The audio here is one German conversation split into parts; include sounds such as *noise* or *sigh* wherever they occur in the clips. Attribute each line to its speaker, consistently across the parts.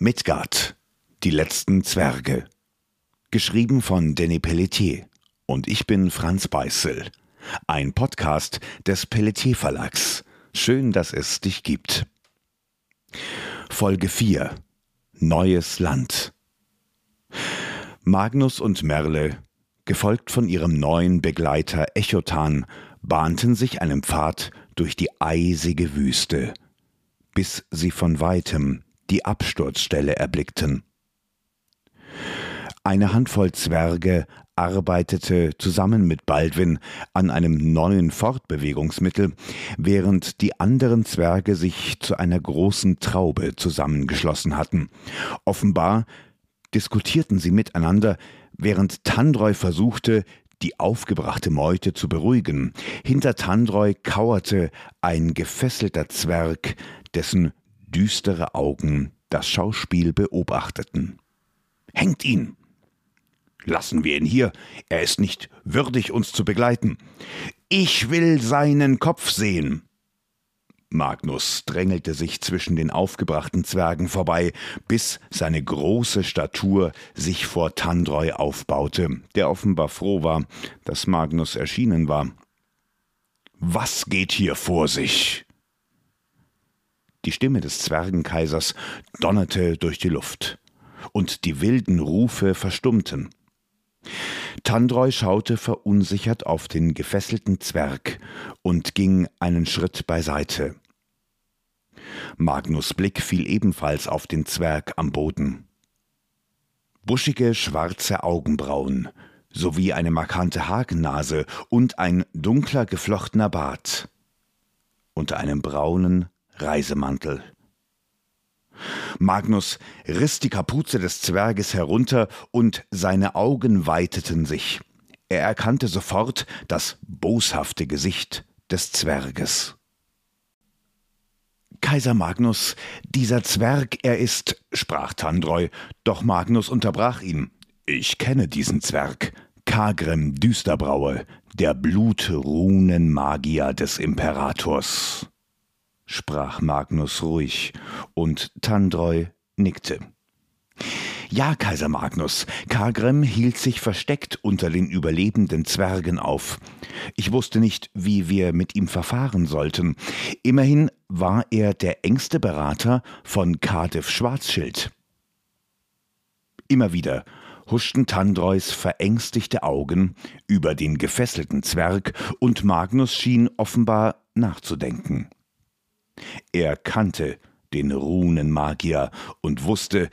Speaker 1: Midgard, die letzten Zwerge. Geschrieben von Danny Pelletier. Und ich bin Franz Beißel. Ein Podcast des Pelletier Verlags. Schön, dass es dich gibt. Folge 4. Neues Land. Magnus und Merle, gefolgt von ihrem neuen Begleiter Echotan, bahnten sich einen Pfad durch die eisige Wüste, bis sie von weitem die Absturzstelle erblickten. Eine Handvoll Zwerge arbeitete zusammen mit Baldwin an einem neuen Fortbewegungsmittel, während die anderen Zwerge sich zu einer großen Traube zusammengeschlossen hatten. Offenbar diskutierten sie miteinander, während Tandreu versuchte, die aufgebrachte Meute zu beruhigen. Hinter Tandreu kauerte ein gefesselter Zwerg, dessen düstere Augen das Schauspiel beobachteten. Hängt ihn! Lassen wir ihn hier, er ist nicht würdig, uns zu begleiten. Ich will seinen Kopf sehen. Magnus drängelte sich zwischen den aufgebrachten Zwergen vorbei, bis seine große Statur sich vor Tandreu aufbaute, der offenbar froh war, dass Magnus erschienen war. Was geht hier vor sich? Die Stimme des Zwergenkaisers donnerte durch die Luft, und die wilden Rufe verstummten. Tandreu schaute verunsichert auf den gefesselten Zwerg und ging einen Schritt beiseite. Magnus Blick fiel ebenfalls auf den Zwerg am Boden. Buschige schwarze Augenbrauen sowie eine markante Hakennase und ein dunkler geflochtener Bart. Unter einem braunen, Reisemantel. Magnus riss die Kapuze des Zwerges herunter und seine Augen weiteten sich. Er erkannte sofort das boshafte Gesicht des Zwerges. Kaiser Magnus, dieser Zwerg, er ist, sprach Tandreu, doch Magnus unterbrach ihn. Ich kenne diesen Zwerg, Kagrem Düsterbraue, der Blutrunenmagier des Imperators sprach Magnus ruhig, und Tandreu nickte. Ja, Kaiser Magnus, Kargrim hielt sich versteckt unter den überlebenden Zwergen auf. Ich wusste nicht, wie wir mit ihm verfahren sollten. Immerhin war er der engste Berater von Cardiff Schwarzschild. Immer wieder huschten Tandreus verängstigte Augen über den gefesselten Zwerg, und Magnus schien offenbar nachzudenken. Er kannte den Runenmagier und wusste,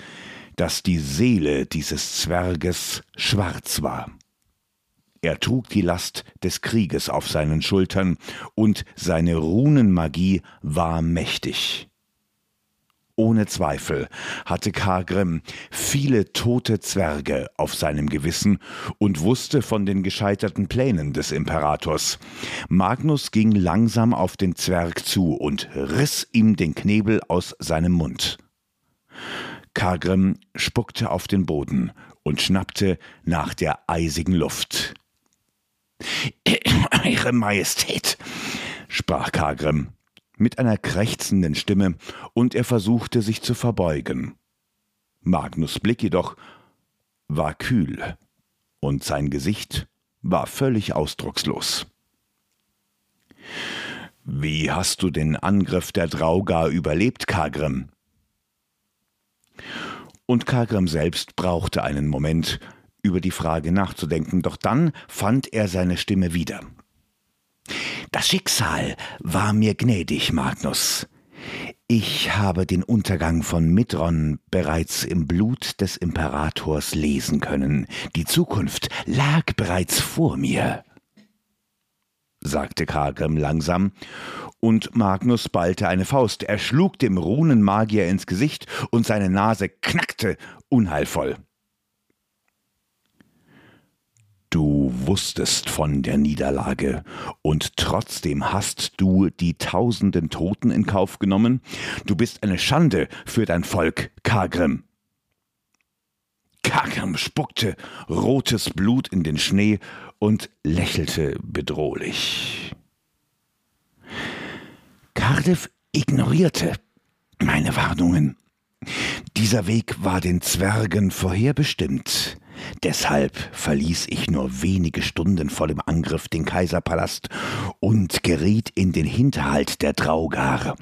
Speaker 1: dass die Seele dieses Zwerges schwarz war. Er trug die Last des Krieges auf seinen Schultern, und seine Runenmagie war mächtig. Ohne Zweifel hatte Kargrim viele tote Zwerge auf seinem Gewissen und wusste von den gescheiterten Plänen des Imperators. Magnus ging langsam auf den Zwerg zu und riss ihm den Knebel aus seinem Mund. Kargrim spuckte auf den Boden und schnappte nach der eisigen Luft. *clears throat* Eure Majestät, sprach Kargrim mit einer krächzenden Stimme, und er versuchte sich zu verbeugen. Magnus Blick jedoch war kühl, und sein Gesicht war völlig ausdruckslos. Wie hast du den Angriff der Draugar überlebt, Kagrim? Und Kagrim selbst brauchte einen Moment, über die Frage nachzudenken, doch dann fand er seine Stimme wieder. Das Schicksal war mir gnädig, Magnus. Ich habe den Untergang von Midron bereits im Blut des Imperators lesen können. Die Zukunft lag bereits vor mir, sagte Kargrim langsam, und Magnus ballte eine Faust. Er schlug dem Runenmagier ins Gesicht, und seine Nase knackte unheilvoll. Du wusstest von der Niederlage und trotzdem hast du die tausenden Toten in Kauf genommen? Du bist eine Schande für dein Volk, Kagrim. Kagrim spuckte rotes Blut in den Schnee und lächelte bedrohlich. Cardiff ignorierte meine Warnungen. Dieser Weg war den Zwergen vorherbestimmt. Deshalb verließ ich nur wenige Stunden vor dem Angriff den Kaiserpalast und geriet in den Hinterhalt der Draugar.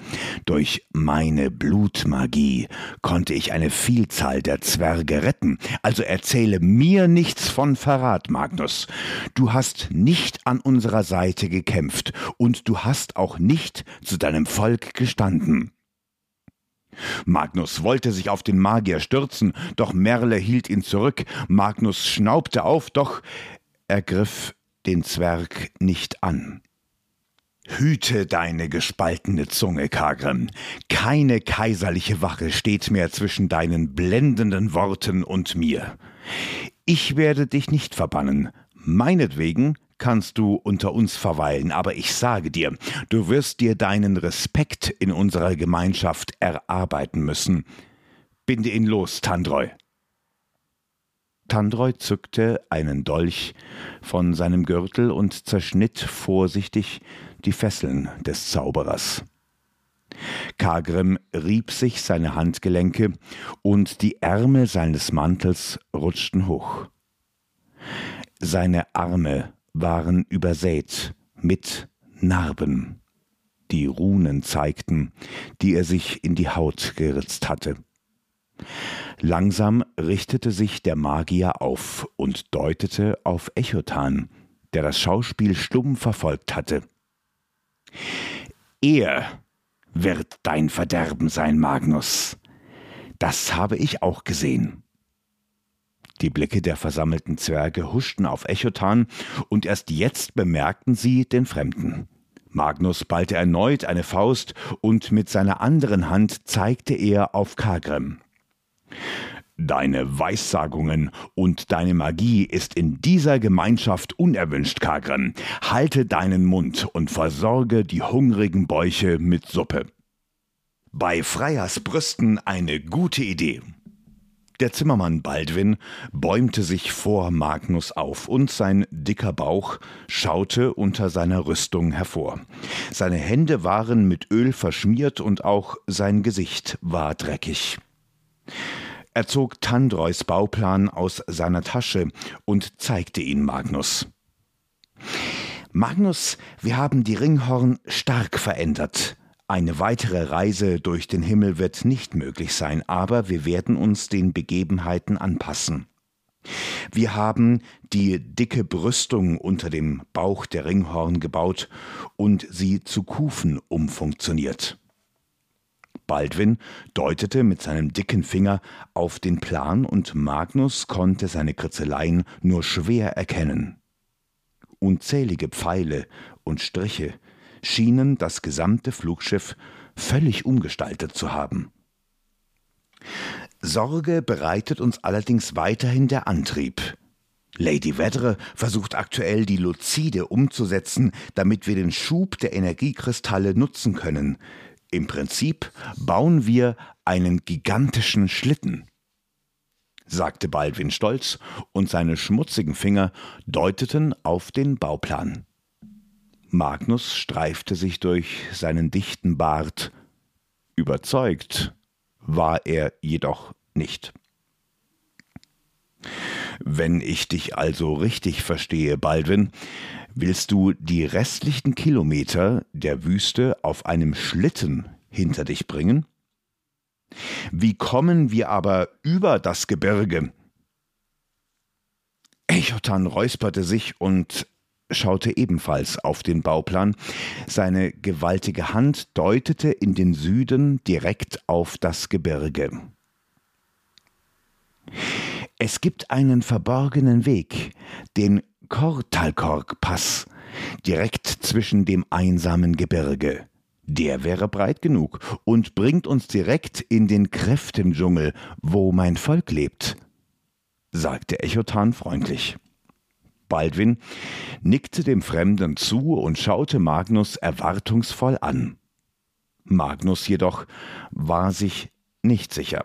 Speaker 1: Durch meine Blutmagie konnte ich eine Vielzahl der Zwerge retten. Also erzähle mir nichts von Verrat, Magnus. Du hast nicht an unserer Seite gekämpft und du hast auch nicht zu deinem Volk gestanden. Magnus wollte sich auf den Magier stürzen, doch Merle hielt ihn zurück. Magnus schnaubte auf, doch er griff den Zwerg nicht an. Hüte deine gespaltene Zunge, Kagrim. Keine kaiserliche Wache steht mehr zwischen deinen blendenden Worten und mir. Ich werde dich nicht verbannen. Meinetwegen kannst du unter uns verweilen, aber ich sage dir, du wirst dir deinen Respekt in unserer Gemeinschaft erarbeiten müssen. Binde ihn los, Tandreu. Tandreu zückte einen Dolch von seinem Gürtel und zerschnitt vorsichtig die Fesseln des Zauberers. Kagrim rieb sich seine Handgelenke, und die Ärmel seines Mantels rutschten hoch. Seine Arme waren übersät mit Narben, die Runen zeigten, die er sich in die Haut geritzt hatte. Langsam richtete sich der Magier auf und deutete auf Echotan, der das Schauspiel stumm verfolgt hatte. Er wird dein Verderben sein, Magnus. Das habe ich auch gesehen. Die Blicke der versammelten Zwerge huschten auf Echotan, und erst jetzt bemerkten sie den Fremden. Magnus ballte erneut eine Faust, und mit seiner anderen Hand zeigte er auf Kagrem. Deine Weissagungen und deine Magie ist in dieser Gemeinschaft unerwünscht, Kagrem. Halte deinen Mund und versorge die hungrigen Bäuche mit Suppe. Bei Freiers Brüsten eine gute Idee. Der Zimmermann Baldwin bäumte sich vor Magnus auf und sein dicker Bauch schaute unter seiner Rüstung hervor. Seine Hände waren mit Öl verschmiert und auch sein Gesicht war dreckig. Er zog Tandreus Bauplan aus seiner Tasche und zeigte ihn Magnus. Magnus, wir haben die Ringhorn stark verändert. Eine weitere Reise durch den Himmel wird nicht möglich sein, aber wir werden uns den Begebenheiten anpassen. Wir haben die dicke Brüstung unter dem Bauch der Ringhorn gebaut und sie zu Kufen umfunktioniert. Baldwin deutete mit seinem dicken Finger auf den Plan und Magnus konnte seine Kritzeleien nur schwer erkennen. Unzählige Pfeile und Striche schienen das gesamte Flugschiff völlig umgestaltet zu haben. Sorge bereitet uns allerdings weiterhin der Antrieb. Lady Vedre versucht aktuell die Luzide umzusetzen, damit wir den Schub der Energiekristalle nutzen können. Im Prinzip bauen wir einen gigantischen Schlitten, sagte Baldwin stolz, und seine schmutzigen Finger deuteten auf den Bauplan. Magnus streifte sich durch seinen dichten Bart. Überzeugt war er jedoch nicht. Wenn ich dich also richtig verstehe, Baldwin, willst du die restlichen Kilometer der Wüste auf einem Schlitten hinter dich bringen? Wie kommen wir aber über das Gebirge? Echotan räusperte sich und schaute ebenfalls auf den Bauplan. Seine gewaltige Hand deutete in den Süden direkt auf das Gebirge. Es gibt einen verborgenen Weg, den Kortalkork-Pass, direkt zwischen dem einsamen Gebirge. Der wäre breit genug und bringt uns direkt in den Kräftendschungel, wo mein Volk lebt, sagte Echotan freundlich. Baldwin nickte dem Fremden zu und schaute Magnus erwartungsvoll an. Magnus jedoch war sich nicht sicher.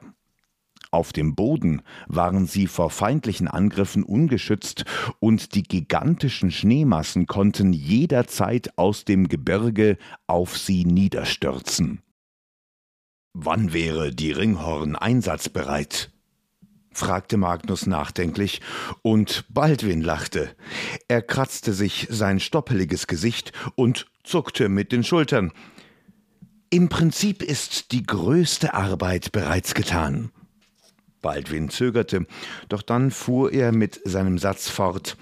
Speaker 1: Auf dem Boden waren sie vor feindlichen Angriffen ungeschützt und die gigantischen Schneemassen konnten jederzeit aus dem Gebirge auf sie niederstürzen. Wann wäre die Ringhorn einsatzbereit? Fragte Magnus nachdenklich, und Baldwin lachte. Er kratzte sich sein stoppeliges Gesicht und zuckte mit den Schultern. Im Prinzip ist die größte Arbeit bereits getan. Baldwin zögerte, doch dann fuhr er mit seinem Satz fort.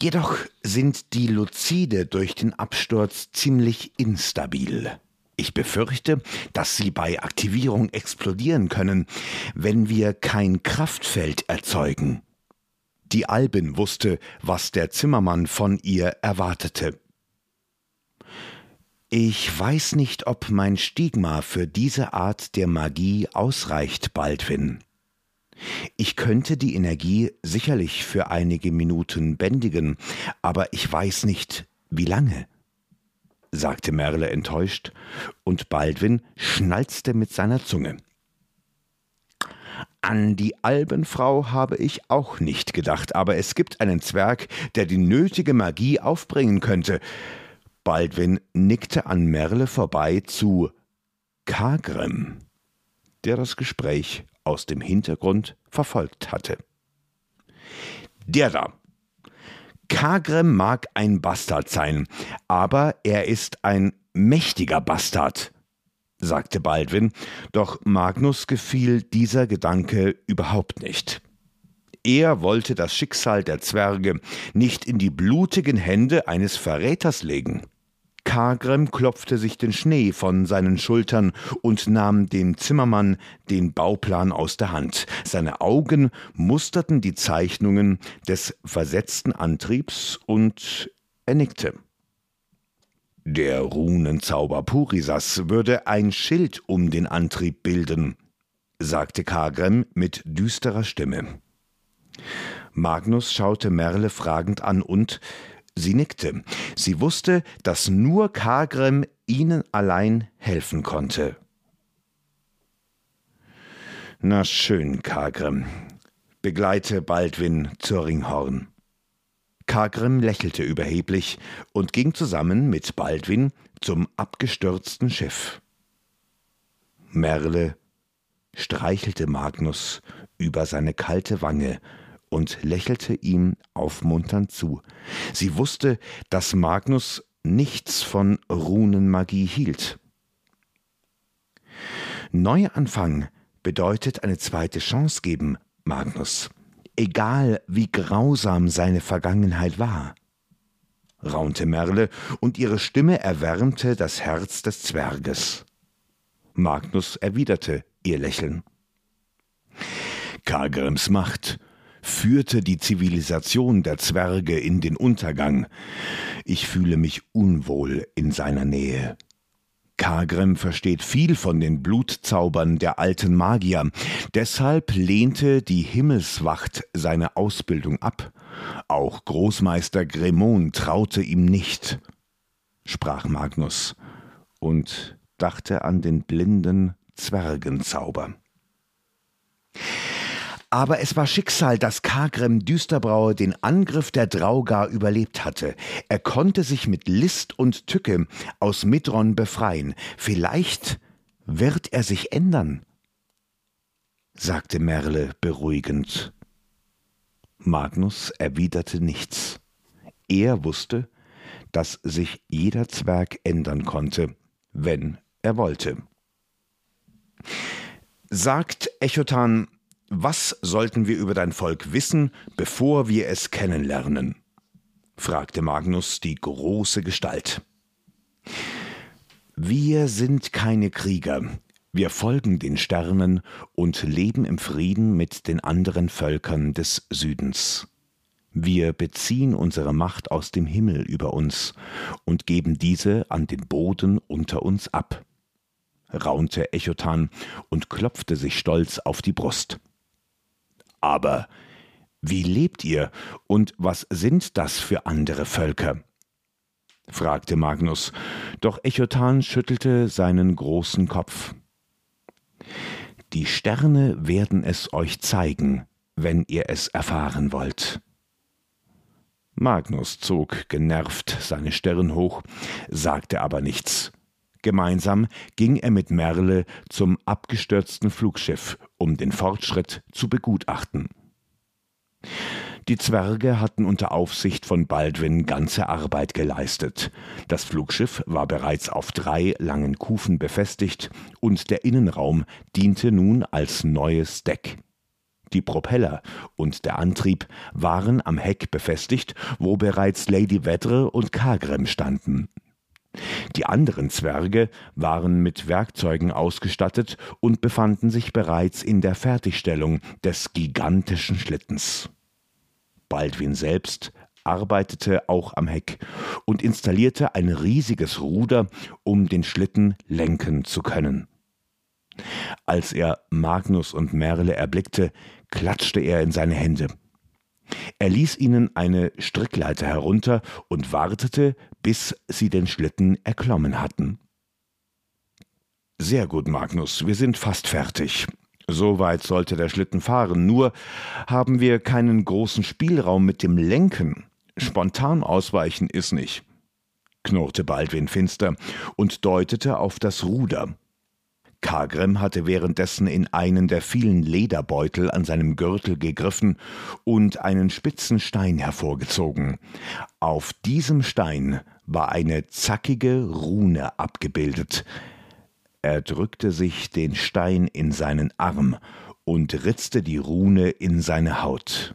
Speaker 1: Jedoch sind die Luzide durch den Absturz ziemlich instabil. Ich befürchte, dass sie bei Aktivierung explodieren können, wenn wir kein Kraftfeld erzeugen. Die Albin wusste, was der Zimmermann von ihr erwartete. Ich weiß nicht, ob mein Stigma für diese Art der Magie ausreicht, Baldwin. Ich könnte die Energie sicherlich für einige Minuten bändigen, aber ich weiß nicht, wie lange sagte Merle enttäuscht, und Baldwin schnalzte mit seiner Zunge. An die Albenfrau habe ich auch nicht gedacht, aber es gibt einen Zwerg, der die nötige Magie aufbringen könnte. Baldwin nickte an Merle vorbei zu Kagrem, der das Gespräch aus dem Hintergrund verfolgt hatte. Der da, Kagrem mag ein Bastard sein, aber er ist ein mächtiger Bastard, sagte Baldwin, doch Magnus gefiel dieser Gedanke überhaupt nicht. Er wollte das Schicksal der Zwerge nicht in die blutigen Hände eines Verräters legen. Kagrem klopfte sich den Schnee von seinen Schultern und nahm dem Zimmermann den Bauplan aus der Hand. Seine Augen musterten die Zeichnungen des versetzten Antriebs und er nickte. Der Runenzauber Purisas würde ein Schild um den Antrieb bilden, sagte Kagrem mit düsterer Stimme. Magnus schaute Merle fragend an und Sie nickte. Sie wusste, dass nur Kagrem ihnen allein helfen konnte. Na schön, Kagrem. Begleite Baldwin zur Ringhorn. Kagrem lächelte überheblich und ging zusammen mit Baldwin zum abgestürzten Schiff. Merle streichelte Magnus über seine kalte Wange und lächelte ihm aufmunternd zu. Sie wusste, dass Magnus nichts von Runenmagie hielt. Neuanfang bedeutet eine zweite Chance geben, Magnus, egal wie grausam seine Vergangenheit war, raunte Merle, und ihre Stimme erwärmte das Herz des Zwerges. Magnus erwiderte ihr Lächeln. Kargrims Macht führte die Zivilisation der Zwerge in den Untergang. Ich fühle mich unwohl in seiner Nähe. Kagrem versteht viel von den Blutzaubern der alten Magier, deshalb lehnte die Himmelswacht seine Ausbildung ab. Auch Großmeister Gremon traute ihm nicht, sprach Magnus und dachte an den blinden Zwergenzauber. Aber es war Schicksal, dass Kagrem Düsterbraue den Angriff der Draugar überlebt hatte. Er konnte sich mit List und Tücke aus Midron befreien. Vielleicht wird er sich ändern, sagte Merle beruhigend. Magnus erwiderte nichts. Er wusste, dass sich jeder Zwerg ändern konnte, wenn er wollte. Sagt Echotan, was sollten wir über dein Volk wissen, bevor wir es kennenlernen? fragte Magnus die große Gestalt. Wir sind keine Krieger, wir folgen den Sternen und leben im Frieden mit den anderen Völkern des Südens. Wir beziehen unsere Macht aus dem Himmel über uns und geben diese an den Boden unter uns ab, raunte Echotan und klopfte sich stolz auf die Brust. Aber wie lebt ihr und was sind das für andere Völker? fragte Magnus, doch Echotan schüttelte seinen großen Kopf. Die Sterne werden es euch zeigen, wenn ihr es erfahren wollt. Magnus zog genervt seine Stirn hoch, sagte aber nichts. Gemeinsam ging er mit Merle zum abgestürzten Flugschiff, um den Fortschritt zu begutachten. Die Zwerge hatten unter Aufsicht von Baldwin ganze Arbeit geleistet. Das Flugschiff war bereits auf drei langen Kufen befestigt und der Innenraum diente nun als neues Deck. Die Propeller und der Antrieb waren am Heck befestigt, wo bereits Lady Vedre und Kagrem standen. Die anderen Zwerge waren mit Werkzeugen ausgestattet und befanden sich bereits in der Fertigstellung des gigantischen Schlittens. Baldwin selbst arbeitete auch am Heck und installierte ein riesiges Ruder, um den Schlitten lenken zu können. Als er Magnus und Merle erblickte, klatschte er in seine Hände. Er ließ ihnen eine Strickleiter herunter und wartete, bis sie den Schlitten erklommen hatten. Sehr gut, Magnus, wir sind fast fertig. So weit sollte der Schlitten fahren, nur haben wir keinen großen Spielraum mit dem Lenken. Spontan ausweichen ist nicht, knurrte Baldwin finster und deutete auf das Ruder. Kagrem hatte währenddessen in einen der vielen Lederbeutel an seinem Gürtel gegriffen und einen spitzen Stein hervorgezogen. Auf diesem Stein war eine zackige Rune abgebildet, er drückte sich den Stein in seinen Arm und ritzte die Rune in seine Haut.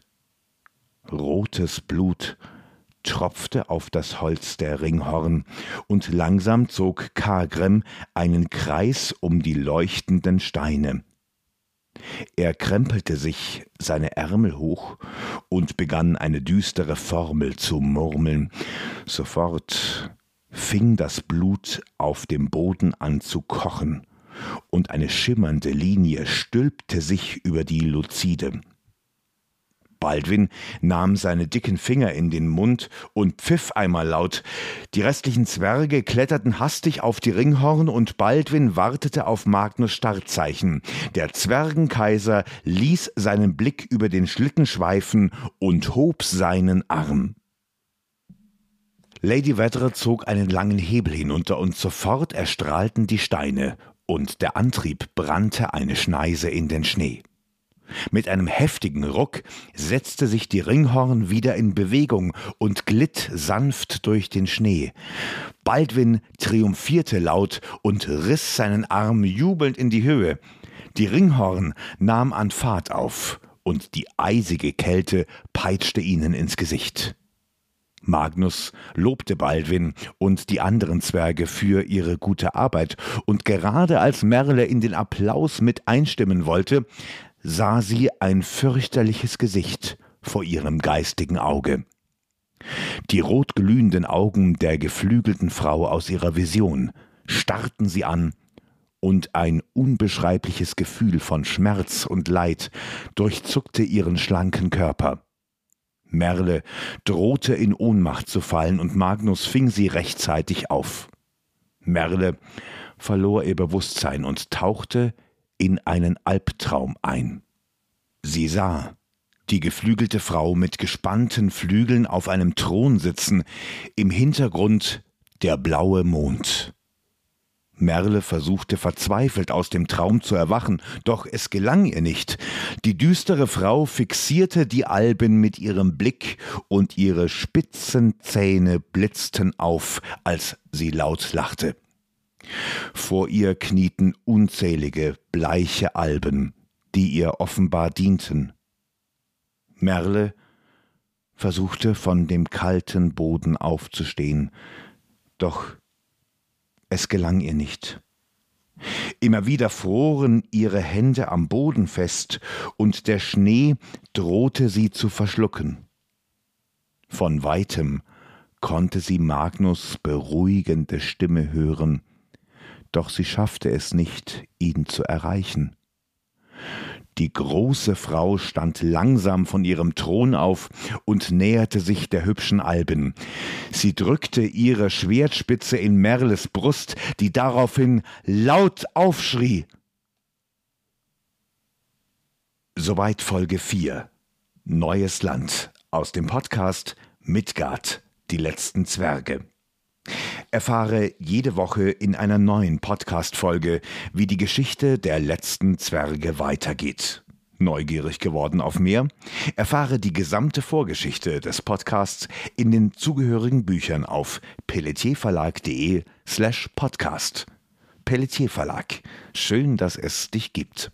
Speaker 1: Rotes Blut tropfte auf das Holz der Ringhorn, und langsam zog Kagrem einen Kreis um die leuchtenden Steine. Er krempelte sich seine Ärmel hoch und begann eine düstere Formel zu murmeln. Sofort fing das Blut auf dem Boden an zu kochen, und eine schimmernde Linie stülpte sich über die Luzide. Baldwin nahm seine dicken Finger in den Mund und pfiff einmal laut. Die restlichen Zwerge kletterten hastig auf die Ringhorn und Baldwin wartete auf Magnus Startzeichen. Der Zwergenkaiser ließ seinen Blick über den Schlitten schweifen und hob seinen Arm. Lady Vedre zog einen langen Hebel hinunter und sofort erstrahlten die Steine und der Antrieb brannte eine Schneise in den Schnee. Mit einem heftigen Ruck setzte sich die Ringhorn wieder in Bewegung und glitt sanft durch den Schnee. Baldwin triumphierte laut und riss seinen Arm jubelnd in die Höhe. Die Ringhorn nahm an Fahrt auf, und die eisige Kälte peitschte ihnen ins Gesicht. Magnus lobte Baldwin und die anderen Zwerge für ihre gute Arbeit, und gerade als Merle in den Applaus mit einstimmen wollte, sah sie ein fürchterliches Gesicht vor ihrem geistigen Auge. Die rotglühenden Augen der geflügelten Frau aus ihrer Vision starrten sie an, und ein unbeschreibliches Gefühl von Schmerz und Leid durchzuckte ihren schlanken Körper. Merle drohte in Ohnmacht zu fallen und Magnus fing sie rechtzeitig auf. Merle verlor ihr Bewusstsein und tauchte in einen Albtraum ein. Sie sah die geflügelte Frau mit gespannten Flügeln auf einem Thron sitzen, im Hintergrund der blaue Mond. Merle versuchte verzweifelt aus dem Traum zu erwachen, doch es gelang ihr nicht. Die düstere Frau fixierte die Alben mit ihrem Blick, und ihre spitzen Zähne blitzten auf, als sie laut lachte. Vor ihr knieten unzählige bleiche Alben, die ihr offenbar dienten. Merle versuchte von dem kalten Boden aufzustehen, doch es gelang ihr nicht. Immer wieder froren ihre Hände am Boden fest, und der Schnee drohte sie zu verschlucken. Von weitem konnte sie Magnus beruhigende Stimme hören, doch sie schaffte es nicht, ihn zu erreichen. Die große Frau stand langsam von ihrem Thron auf und näherte sich der hübschen Alben. Sie drückte ihre Schwertspitze in Merles Brust, die daraufhin laut aufschrie. Soweit Folge 4. Neues Land aus dem Podcast Midgard, die letzten Zwerge. Erfahre jede Woche in einer neuen Podcast-Folge, wie die Geschichte der letzten Zwerge weitergeht. Neugierig geworden auf mehr? Erfahre die gesamte Vorgeschichte des Podcasts in den zugehörigen Büchern auf pelletierverlag.de slash podcast. Pelletier Verlag. Schön, dass es dich gibt.